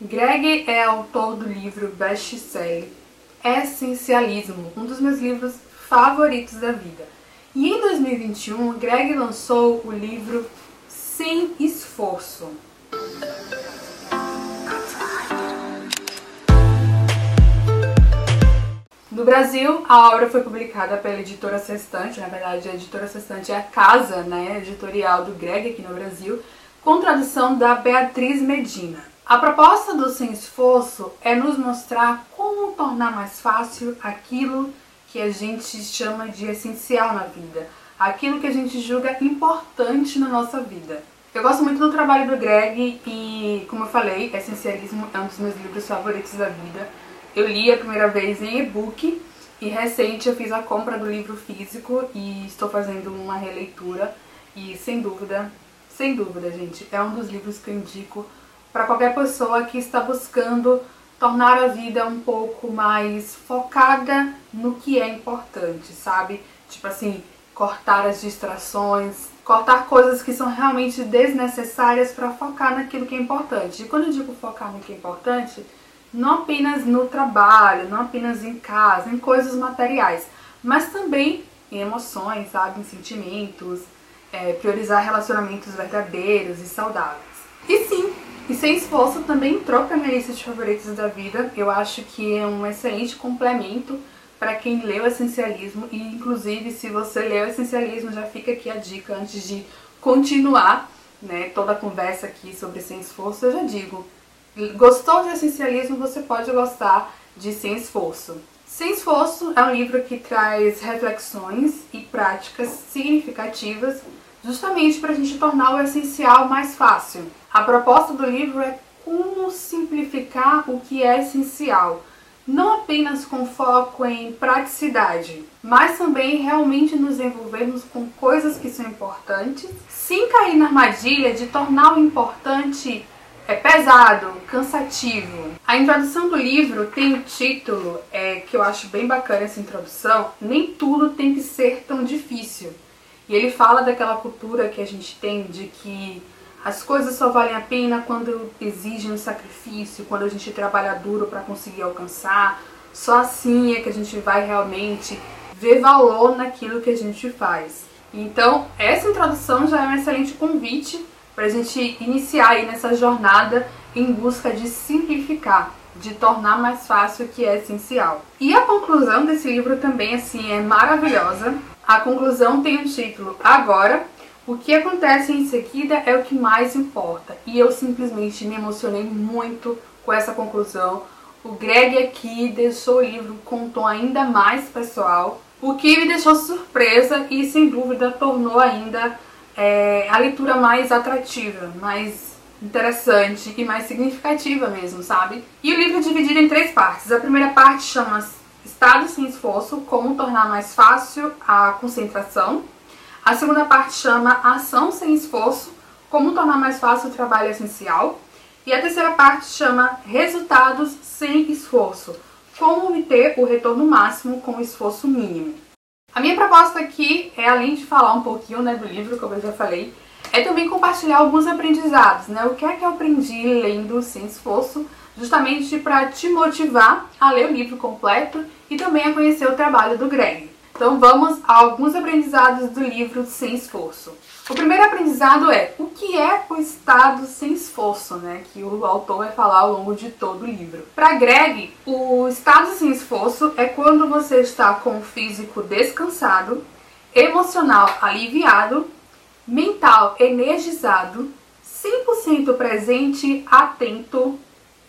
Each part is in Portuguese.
Greg é autor do livro best-seller Essencialismo, um dos meus livros favoritos da vida. E em 2021, Greg lançou o livro Sem Esforço. No Brasil, a obra foi publicada pela editora Sextante, na verdade a editora Sextante é a casa né, editorial do Greg aqui no Brasil, com tradução da Beatriz Medina. A proposta do Sem Esforço é nos mostrar como tornar mais fácil aquilo que a gente chama de essencial na vida, aquilo que a gente julga importante na nossa vida. Eu gosto muito do trabalho do Greg e, como eu falei, Essencialismo é um dos meus livros favoritos da vida. Eu li a primeira vez em e-book e recente eu fiz a compra do livro físico e estou fazendo uma releitura e sem dúvida, sem dúvida, gente, é um dos livros que eu indico para qualquer pessoa que está buscando tornar a vida um pouco mais focada no que é importante, sabe? Tipo assim, cortar as distrações, cortar coisas que são realmente desnecessárias para focar naquilo que é importante. E quando eu digo focar no que é importante, não apenas no trabalho, não apenas em casa, em coisas materiais, mas também em emoções, sabe? Em sentimentos, é, priorizar relacionamentos verdadeiros e saudáveis. E sim, e Sem Esforço também entrou para minha lista de favoritos da vida. Eu acho que é um excelente complemento para quem leu Essencialismo e inclusive se você leu Essencialismo já fica aqui a dica antes de continuar né, toda a conversa aqui sobre Sem Esforço, eu já digo, gostou de Essencialismo, você pode gostar de Sem Esforço. Sem Esforço é um livro que traz reflexões e práticas significativas justamente para a gente tornar o essencial mais fácil. A proposta do livro é como simplificar o que é essencial, não apenas com foco em praticidade, mas também realmente nos envolvermos com coisas que são importantes, sem cair na armadilha de tornar o importante é pesado, cansativo. A introdução do livro tem o título, é, que eu acho bem bacana essa introdução, Nem Tudo Tem Que Ser Tão Difícil. E ele fala daquela cultura que a gente tem de que as coisas só valem a pena quando exigem um sacrifício, quando a gente trabalha duro para conseguir alcançar. Só assim é que a gente vai realmente ver valor naquilo que a gente faz. Então, essa introdução já é um excelente convite para a gente iniciar aí nessa jornada em busca de simplificar, de tornar mais fácil o que é essencial. E a conclusão desse livro também assim é maravilhosa. A conclusão tem o título Agora, o que acontece em seguida é o que mais importa. E eu simplesmente me emocionei muito com essa conclusão. O Greg aqui deixou o livro com um tom ainda mais pessoal, o que me deixou surpresa e sem dúvida tornou ainda é, a leitura mais atrativa, mais interessante e mais significativa mesmo, sabe? E o livro é dividido em três partes. A primeira parte chama Estado sem esforço, como tornar mais fácil a concentração. A segunda parte chama Ação sem esforço, como tornar mais fácil o trabalho essencial. E a terceira parte chama Resultados sem esforço, como obter o retorno máximo com esforço mínimo. A minha proposta aqui é, além de falar um pouquinho né, do livro, como eu já falei, é também compartilhar alguns aprendizados, né? O que é que eu aprendi lendo sem esforço, justamente para te motivar a ler o livro completo e também a conhecer o trabalho do Greg. Então vamos a alguns aprendizados do livro Sem Esforço. O primeiro aprendizado é o que é o estado sem esforço, né? Que o autor vai falar ao longo de todo o livro. Para Greg, o estado sem esforço é quando você está com o físico descansado, emocional aliviado, mental energizado, 100% presente, atento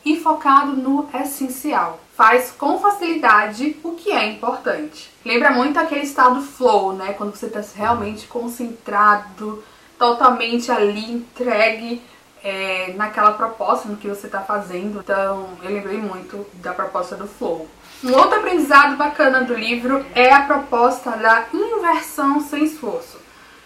e focado no essencial faz com facilidade o que é importante. Lembra muito aquele estado flow, né? Quando você está realmente concentrado, totalmente ali entregue é, naquela proposta, no que você está fazendo. Então, eu lembrei muito da proposta do flow. Um outro aprendizado bacana do livro é a proposta da inversão sem esforço.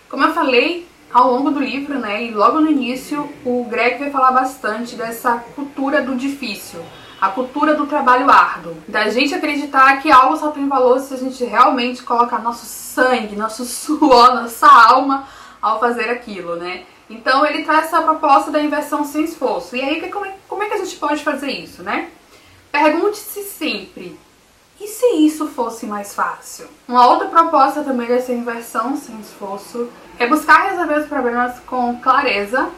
Como eu falei, ao longo do livro, né, e logo no início, o Greg vai falar bastante dessa cultura do difícil a cultura do trabalho árduo, da gente acreditar que algo só tem valor se a gente realmente colocar nosso sangue, nosso suor, nossa alma ao fazer aquilo, né? Então ele traz essa proposta da inversão sem esforço. E aí como é, como é que a gente pode fazer isso, né? Pergunte-se sempre, e se isso fosse mais fácil? Uma outra proposta também dessa inversão sem esforço é buscar resolver os problemas com clareza,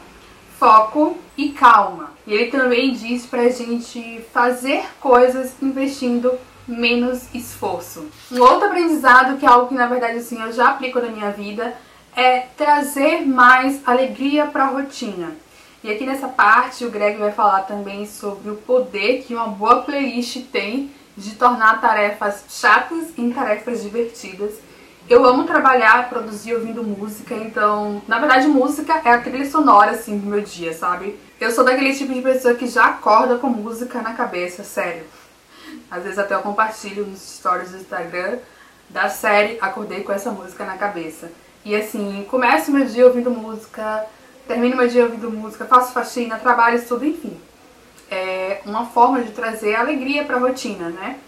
foco e calma. E ele também diz pra gente fazer coisas investindo menos esforço. Um outro aprendizado, que é algo que na verdade assim eu já aplico na minha vida, é trazer mais alegria para a rotina. E aqui nessa parte o Greg vai falar também sobre o poder que uma boa playlist tem de tornar tarefas chatas em tarefas divertidas. Eu amo trabalhar, produzir ouvindo música, então, na verdade, música é a trilha sonora assim do meu dia, sabe? Eu sou daquele tipo de pessoa que já acorda com música na cabeça, sério. Às vezes até eu compartilho nos stories do Instagram da série Acordei com essa música na cabeça. E assim, começo meu dia ouvindo música, termino meu dia ouvindo música, faço faxina, trabalho, tudo, enfim. É uma forma de trazer alegria para a rotina, né?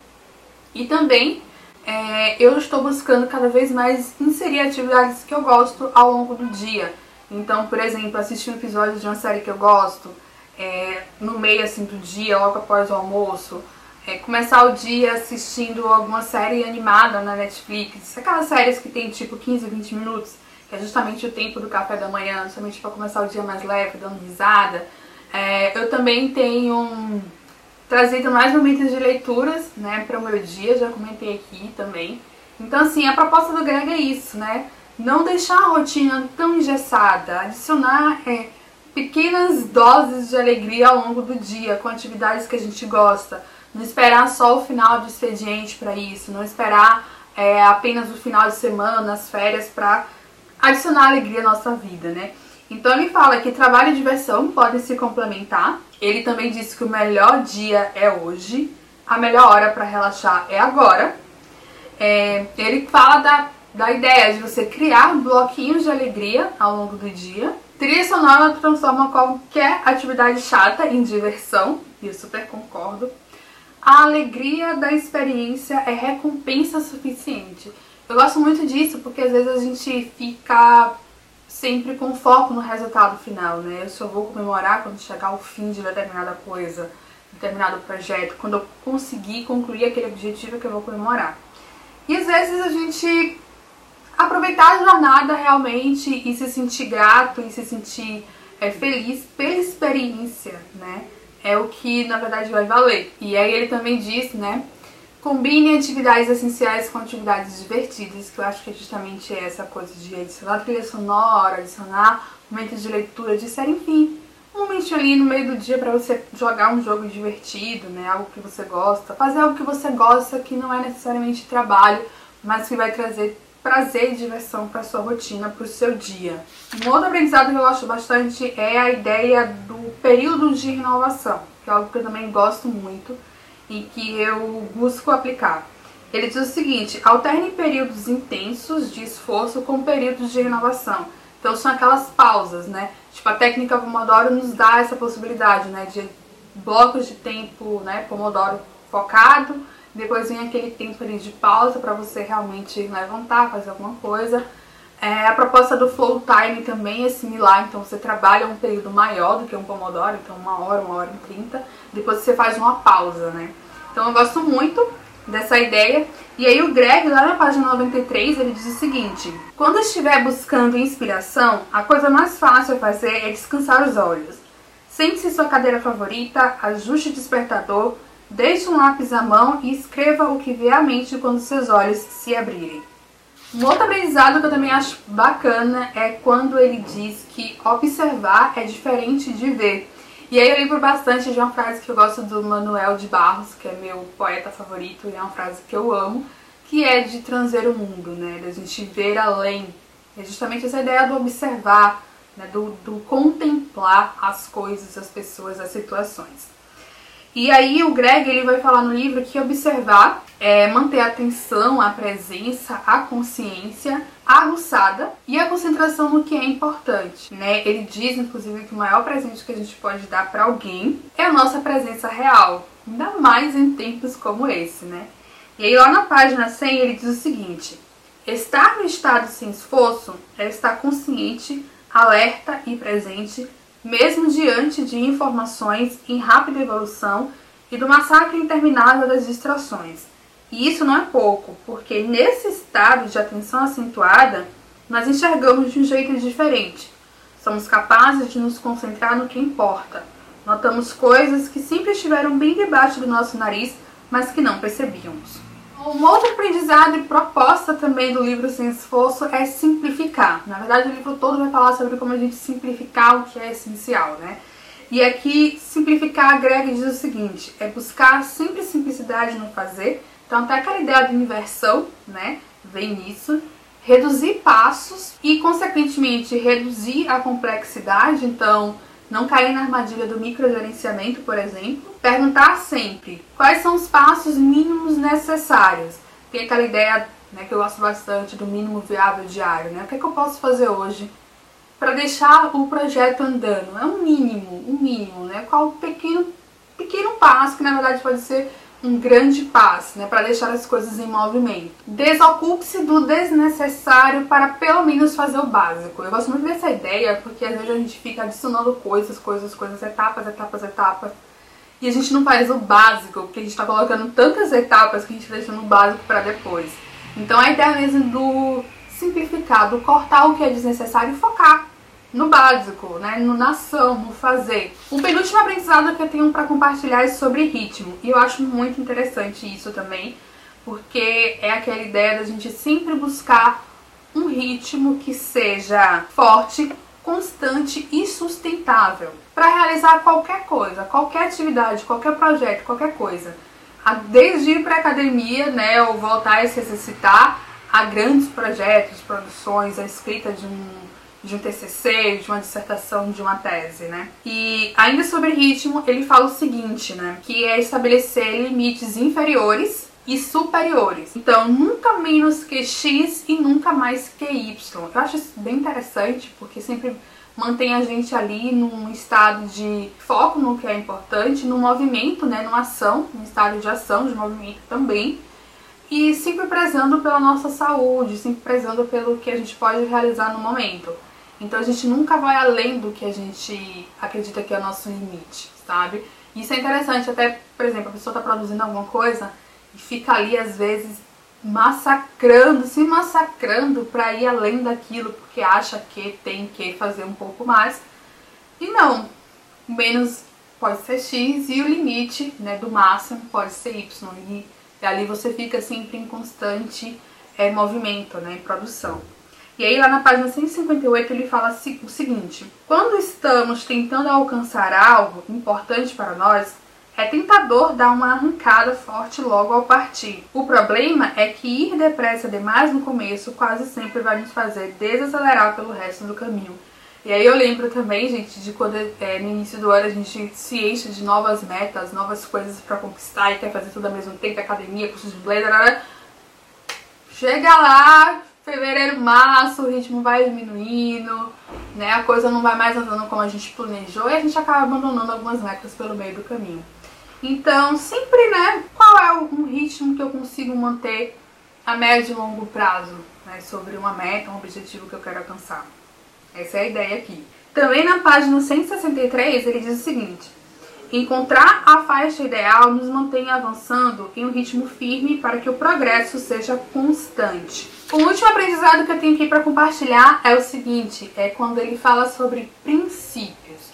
E também é, eu estou buscando cada vez mais inserir atividades que eu gosto ao longo do dia. Então, por exemplo, assistir um episódio de uma série que eu gosto é, no meio assim do dia, logo após o almoço, é, começar o dia assistindo alguma série animada na Netflix, aquelas séries que tem tipo 15, 20 minutos, que é justamente o tempo do café da manhã, justamente para começar o dia mais leve, dando risada. É, eu também tenho trazido mais momentos de leituras né, para o meu dia, já comentei aqui também. Então, assim, a proposta do Greg é isso, né? Não deixar a rotina tão engessada, adicionar é, pequenas doses de alegria ao longo do dia com atividades que a gente gosta não esperar só o final do expediente para isso, não esperar é, apenas o final de semana, as férias para adicionar alegria à nossa vida, né? Então ele fala que trabalho e diversão podem se complementar. Ele também disse que o melhor dia é hoje, a melhor hora para relaxar é agora. É, ele fala da, da ideia de você criar bloquinhos de alegria ao longo do dia. Trilha sonora transforma qualquer atividade chata em diversão, e eu super concordo. A alegria da experiência é recompensa suficiente. Eu gosto muito disso porque às vezes a gente fica sempre com foco no resultado final, né? Eu só vou comemorar quando chegar ao fim de determinada coisa, determinado projeto, quando eu conseguir concluir aquele objetivo que eu vou comemorar. E às vezes a gente aproveitar a jornada realmente e se sentir grato e se sentir é, feliz pela experiência, né? é o que na verdade vai valer. E aí ele também disse, né? Combine atividades essenciais com atividades divertidas, que eu acho que é justamente essa coisa de adicionar trilha sonora, adicionar momentos de leitura, de série, enfim. Um momento ali no meio do dia para você jogar um jogo divertido, né? Algo que você gosta. Fazer algo que você gosta, que não é necessariamente trabalho, mas que vai trazer prazer e diversão para sua rotina, para o seu dia. Um outro aprendizado que eu gosto bastante é a ideia do período de renovação, que é algo que eu também gosto muito e que eu busco aplicar. Ele diz o seguinte: alterne períodos intensos de esforço com períodos de renovação. Então são aquelas pausas, né? Tipo, a técnica Pomodoro nos dá essa possibilidade, né? De blocos de tempo, né? Pomodoro focado, depois vem aquele tempo ali de pausa para você realmente levantar, fazer alguma coisa. É, a proposta do flow time também é similar, então você trabalha um período maior do que um pomodoro, então uma hora, uma hora e trinta, depois você faz uma pausa, né? Então eu gosto muito dessa ideia. E aí o Greg, lá na página 93, ele diz o seguinte: Quando estiver buscando inspiração, a coisa mais fácil a fazer é descansar os olhos. Sente-se em sua cadeira favorita, ajuste o despertador, Deixe um lápis à mão e escreva o que vê à mente quando seus olhos se abrirem. Um outro aprendizado que eu também acho bacana é quando ele diz que observar é diferente de ver. E aí eu lembro bastante de uma frase que eu gosto do Manuel de Barros, que é meu poeta favorito, e é uma frase que eu amo, que é de transer o mundo, né? Da gente ver além. É justamente essa ideia do observar, né? do, do contemplar as coisas, as pessoas, as situações. E aí o Greg ele vai falar no livro que observar é manter a atenção, a presença, a consciência aguçada e a concentração no que é importante, né? Ele diz inclusive que o maior presente que a gente pode dar para alguém é a nossa presença real, ainda mais em tempos como esse, né? E aí lá na página 100 ele diz o seguinte: Estar no estado sem esforço é estar consciente alerta e presente, mesmo diante de informações em rápida evolução e do massacre interminável das distrações. E isso não é pouco, porque nesse estado de atenção acentuada, nós enxergamos de um jeito diferente. Somos capazes de nos concentrar no que importa. Notamos coisas que sempre estiveram bem debaixo do nosso nariz, mas que não percebíamos. Um outro aprendizado e proposta também do livro Sem Esforço é simplificar. Na verdade, o livro todo vai falar sobre como a gente simplificar o que é essencial, né? E aqui, simplificar, a Greg diz o seguinte, é buscar sempre simplicidade no fazer. Então, até aquela ideia de inversão, né, vem nisso. Reduzir passos e, consequentemente, reduzir a complexidade. Então, não cair na armadilha do microgerenciamento, por exemplo. Perguntar sempre quais são os passos mínimos necessários. Tem aquela ideia né, que eu gosto bastante do mínimo viável diário. Né? O que, é que eu posso fazer hoje para deixar o projeto andando? É um mínimo, um mínimo. Né? Qual pequeno, pequeno passo que na verdade pode ser um grande passo, né, para deixar as coisas em movimento. Desocupe-se do desnecessário para pelo menos fazer o básico. Eu gosto muito dessa ideia porque às vezes a gente fica adicionando coisas, coisas, coisas, etapas, etapas, etapas. E a gente não faz o básico, porque a gente está colocando tantas etapas que a gente está deixando básico para depois. Então a ideia mesmo do simplificar, do cortar o que é desnecessário e focar no básico, né? no na ação, no fazer. O penúltimo aprendizado que eu tenho para compartilhar é sobre ritmo. E eu acho muito interessante isso também, porque é aquela ideia da gente sempre buscar um ritmo que seja forte, constante e sustentável para realizar qualquer coisa, qualquer atividade, qualquer projeto, qualquer coisa. Desde ir para academia, né, ou voltar a se exercitar, a grandes projetos, produções, a escrita de um de um TCC, de uma dissertação, de uma tese, né? E ainda sobre ritmo, ele fala o seguinte, né? Que é estabelecer limites inferiores e superiores. Então, nunca menos que X e nunca mais que Y. Eu acho isso bem interessante, porque sempre mantém a gente ali num estado de foco no que é importante, no movimento, né, numa ação, num estado de ação, de movimento também, e sempre prezando pela nossa saúde, sempre prezando pelo que a gente pode realizar no momento. Então a gente nunca vai além do que a gente acredita que é o nosso limite, sabe? Isso é interessante, até, por exemplo, a pessoa está produzindo alguma coisa e fica ali às vezes massacrando, se massacrando para ir além daquilo, porque acha que tem que fazer um pouco mais. E não, menos pode ser X e o limite né, do máximo pode ser Y. E, ali você fica sempre em constante é, movimento, né, em produção. E aí lá na página 158 ele fala o seguinte: quando estamos tentando alcançar algo importante para nós, é tentador dar uma arrancada forte logo ao partir. O problema é que ir depressa demais no começo quase sempre vai nos fazer desacelerar pelo resto do caminho. E aí eu lembro também, gente, de quando é, no início do ano a gente se enche de novas metas, novas coisas para conquistar e quer fazer tudo ao mesmo tempo, academia, cursos de blazer, chega lá, fevereiro, março, o ritmo vai diminuindo, né? A coisa não vai mais andando como a gente planejou e a gente acaba abandonando algumas metas pelo meio do caminho. Então, sempre, né, qual é um ritmo que eu consigo manter a médio e longo prazo, né, sobre uma meta, um objetivo que eu quero alcançar. Essa é a ideia aqui. Também na página 163, ele diz o seguinte: Encontrar a faixa ideal nos mantém avançando em um ritmo firme para que o progresso seja constante. O último aprendizado que eu tenho aqui para compartilhar é o seguinte, é quando ele fala sobre princípios.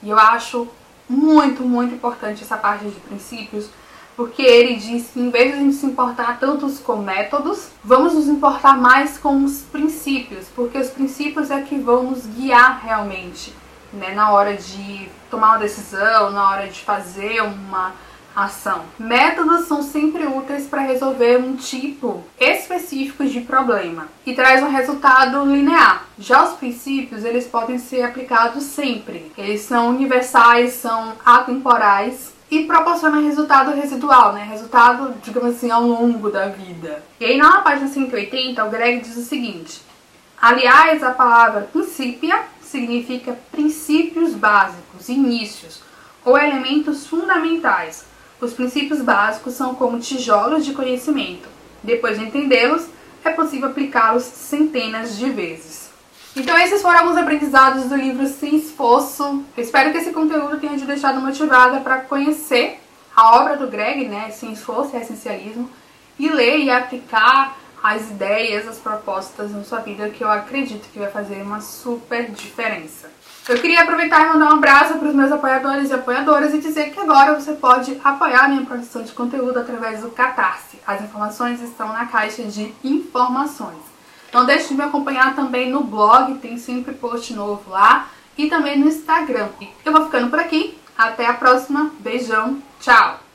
E eu acho muito, muito importante essa parte de princípios, porque ele diz que em vez de a gente se importar tantos com métodos, vamos nos importar mais com os princípios, porque os princípios é que vão nos guiar realmente né, na hora de tomar uma decisão, na hora de fazer uma ação. Métodos são sempre úteis para resolver um tipo específico de problema e traz um resultado linear. Já os princípios, eles podem ser aplicados sempre. Eles são universais, são atemporais e proporcionam resultado residual, né? Resultado, digamos assim, ao longo da vida. E aí na página 180, o Greg diz o seguinte: Aliás, a palavra princípio significa princípios básicos, inícios ou elementos fundamentais. Os princípios básicos são como tijolos de conhecimento. Depois de entendê-los, é possível aplicá-los centenas de vezes. Então esses foram alguns aprendizados do livro Sem Esforço. Eu espero que esse conteúdo tenha te deixado motivada para conhecer a obra do Greg, né, Sem Esforço e Essencialismo, e ler e aplicar as ideias, as propostas na sua vida que eu acredito que vai fazer uma super diferença. Eu queria aproveitar e mandar um abraço para os meus apoiadores e apoiadoras e dizer que agora você pode apoiar minha produção de conteúdo através do Catarse. As informações estão na caixa de informações. Não deixe de me acompanhar também no blog, tem sempre post novo lá, e também no Instagram. Eu vou ficando por aqui, até a próxima, beijão, tchau!